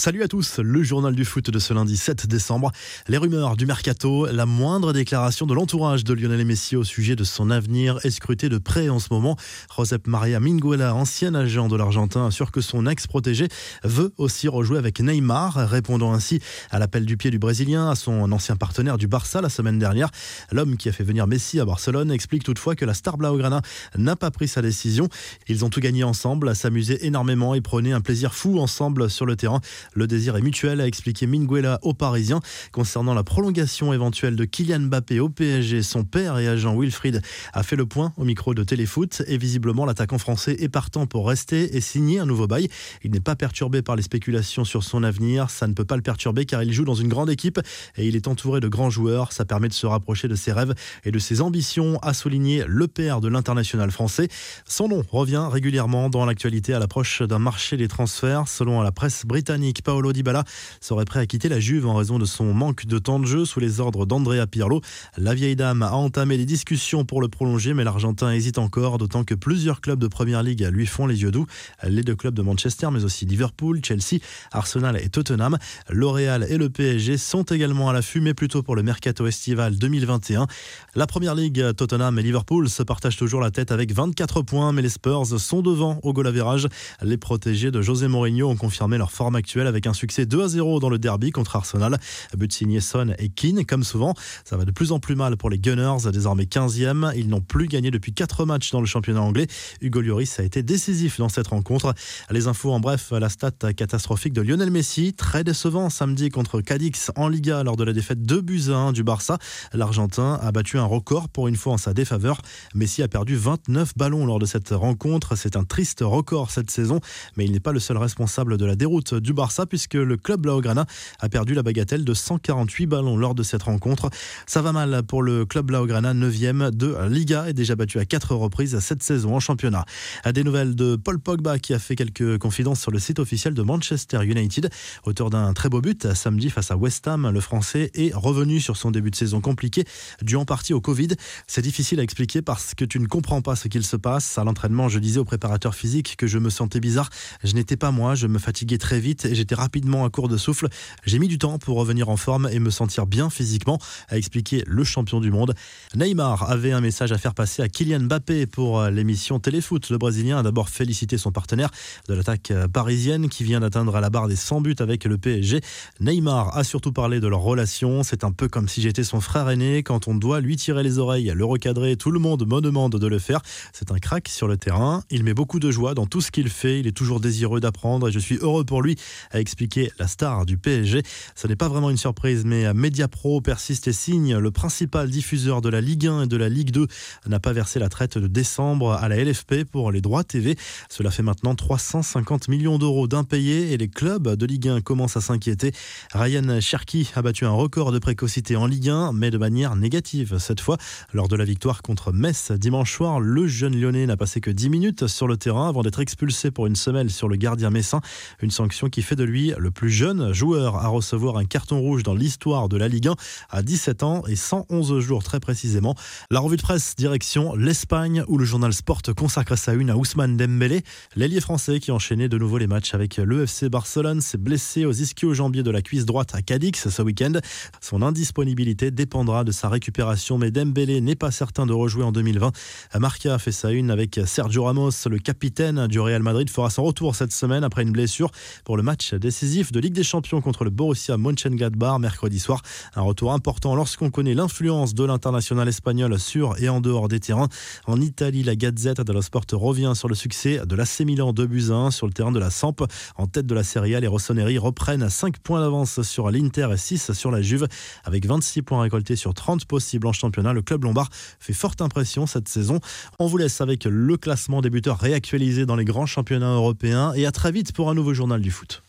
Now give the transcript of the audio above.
Salut à tous, le journal du foot de ce lundi 7 décembre. Les rumeurs du mercato, la moindre déclaration de l'entourage de Lionel Messi au sujet de son avenir est scrutée de près en ce moment. Josep Maria Minguela, ancien agent de l'Argentin, assure que son ex-protégé veut aussi rejouer avec Neymar, répondant ainsi à l'appel du pied du Brésilien à son ancien partenaire du Barça la semaine dernière. L'homme qui a fait venir Messi à Barcelone explique toutefois que la star Blaugrana n'a pas pris sa décision. Ils ont tout gagné ensemble, s'amuser énormément et prenaient un plaisir fou ensemble sur le terrain. Le désir est mutuel, a expliqué Minguela aux Parisiens. Concernant la prolongation éventuelle de Kylian Mbappé au PSG, son père et agent Wilfried a fait le point au micro de Téléfoot et visiblement l'attaquant français est partant pour rester et signer un nouveau bail. Il n'est pas perturbé par les spéculations sur son avenir. Ça ne peut pas le perturber car il joue dans une grande équipe et il est entouré de grands joueurs. Ça permet de se rapprocher de ses rêves et de ses ambitions, a souligné le père de l'international français. Son nom revient régulièrement dans l'actualité à l'approche d'un marché des transferts. Selon la presse britannique, Paolo Dybala serait prêt à quitter la Juve en raison de son manque de temps de jeu sous les ordres d'Andrea Pirlo. La vieille dame a entamé des discussions pour le prolonger, mais l'Argentin hésite encore, d'autant que plusieurs clubs de Première Ligue lui font les yeux doux. Les deux clubs de Manchester, mais aussi Liverpool, Chelsea, Arsenal et Tottenham. L'Oréal et le PSG sont également à l'affût, mais plutôt pour le mercato estival 2021. La Première Ligue, Tottenham et Liverpool se partagent toujours la tête avec 24 points, mais les Spurs sont devant au goal average. Les protégés de José Mourinho ont confirmé leur forme actuelle avec un succès 2 à 0 dans le derby contre Arsenal. But signé Son et Keane, comme souvent. Ça va de plus en plus mal pour les Gunners, désormais 15e. Ils n'ont plus gagné depuis 4 matchs dans le championnat anglais. Hugo Lloris a été décisif dans cette rencontre. Les infos en bref, la stat catastrophique de Lionel Messi, très décevant samedi contre Cadix en Liga lors de la défaite 2 buts à 1 du Barça. L'Argentin a battu un record pour une fois en sa défaveur. Messi a perdu 29 ballons lors de cette rencontre. C'est un triste record cette saison, mais il n'est pas le seul responsable de la déroute du Barça puisque le club Blaugrana a perdu la bagatelle de 148 ballons lors de cette rencontre. Ça va mal pour le club Blaugrana, 9e de Liga et déjà battu à 4 reprises cette saison en championnat. À des nouvelles de Paul Pogba qui a fait quelques confidences sur le site officiel de Manchester United. Auteur d'un très beau but samedi face à West Ham, le Français est revenu sur son début de saison compliqué dû en partie au Covid. C'est difficile à expliquer parce que tu ne comprends pas ce qu'il se passe. À l'entraînement, je disais au préparateur physique que je me sentais bizarre. Je n'étais pas moi, je me fatiguais très vite et j'étais rapidement à court de souffle. J'ai mis du temps pour revenir en forme et me sentir bien physiquement, a expliqué le champion du monde. Neymar avait un message à faire passer à Kylian Mbappé pour l'émission Téléfoot. Le Brésilien a d'abord félicité son partenaire de l'attaque parisienne qui vient d'atteindre à la barre des 100 buts avec le PSG. Neymar a surtout parlé de leur relation. C'est un peu comme si j'étais son frère aîné. Quand on doit lui tirer les oreilles, le recadrer, tout le monde me demande de le faire. C'est un crack sur le terrain. Il met beaucoup de joie dans tout ce qu'il fait. Il est toujours désireux d'apprendre et je suis heureux pour lui, a expliqué la star du PSG. Ce n'est pas vraiment une surprise, mais Mediapro persiste et signe. Le principal diffuseur de la Ligue 1 et de la Ligue 2 n'a pas versé la traite de décembre à la LFP pour les droits TV. Cela fait maintenant 350 millions d'euros d'impayés et les clubs de Ligue 1 commencent à s'inquiéter. Ryan Cherki a battu un record de précocité en Ligue 1, mais de manière négative cette fois. Lors de la victoire contre Metz dimanche soir, le jeune lyonnais n'a passé que 10 minutes sur le terrain avant d'être expulsé pour une semelle sur le gardien messin. Une sanction qui fait de lui le plus jeune joueur à recevoir un carton rouge dans l'histoire de la Ligue 1 à 17 ans et 111 jours très précisément. La revue de presse direction l'Espagne où le journal Sport consacre sa une à Ousmane Dembélé, l'ailier français qui enchaînait de nouveau les matchs avec l'EFC Barcelone, s'est blessé aux ischio-jambiers de la cuisse droite à Cadix ce week-end. Son indisponibilité dépendra de sa récupération, mais Dembélé n'est pas certain de rejouer en 2020. Marca fait sa une avec Sergio Ramos, le capitaine du Real Madrid, fera son retour cette semaine après une blessure pour le match décisif de Ligue des Champions contre le Borussia Mönchengladbach mercredi soir. Un retour important lorsqu'on connaît l'influence de l'international espagnol sur et en dehors des terrains. En Italie, la Gazette dello Sport revient sur le succès de l'AC Milan 2 buts 1 sur le terrain de la Samp. En tête de la Serie A, les Rossoneri reprennent 5 points d'avance sur l'Inter et 6 sur la Juve. Avec 26 points récoltés sur 30 possibles en championnat, le club lombard fait forte impression cette saison. On vous laisse avec le classement des buteurs réactualisé dans les grands championnats européens et à très vite pour un nouveau journal du foot.